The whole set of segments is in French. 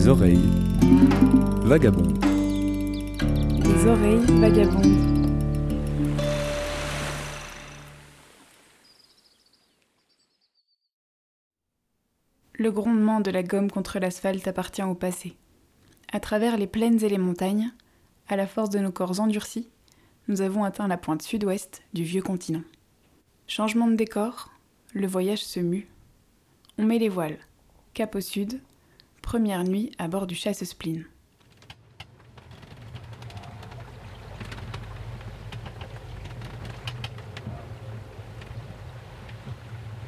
Les oreilles vagabondes. Les oreilles vagabondes. Le grondement de la gomme contre l'asphalte appartient au passé. À travers les plaines et les montagnes, à la force de nos corps endurcis, nous avons atteint la pointe sud-ouest du vieux continent. Changement de décor, le voyage se mue. On met les voiles. Cap au sud, première nuit à bord du chasse-spleen.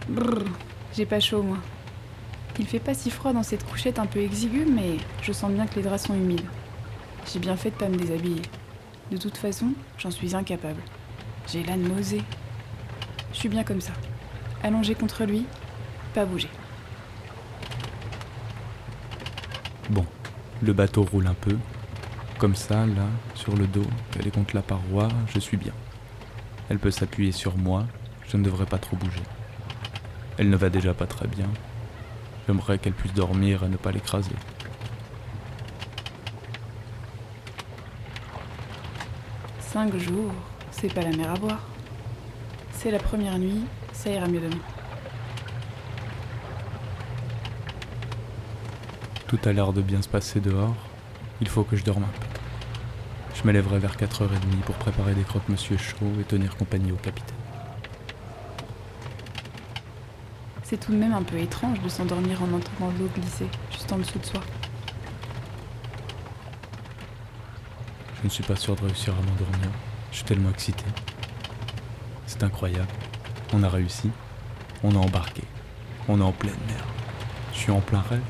Brrr, j'ai pas chaud moi. Il fait pas si froid dans cette couchette un peu exiguë, mais je sens bien que les draps sont humides. J'ai bien fait de pas me déshabiller. De toute façon, j'en suis incapable. J'ai la nausée. Je suis bien comme ça. Allongé contre lui, pas bouger. Bon, le bateau roule un peu. Comme ça, là, sur le dos, elle est contre la paroi, je suis bien. Elle peut s'appuyer sur moi, je ne devrais pas trop bouger. Elle ne va déjà pas très bien. J'aimerais qu'elle puisse dormir et ne pas l'écraser. Cinq jours, c'est pas la mer à boire. C'est la première nuit, ça ira mieux demain. Tout a l'air de bien se passer dehors. Il faut que je dorme un peu. Je me lèverai vers 4h30 pour préparer des croque-monsieur chauds et tenir compagnie au capitaine. C'est tout de même un peu étrange de s'endormir en entendant l'eau glisser juste en dessous de soi. Je ne suis pas sûr de réussir à m'endormir. Je suis tellement excité. C'est incroyable. On a réussi. On a embarqué. On est en pleine mer. Je suis en plein rêve.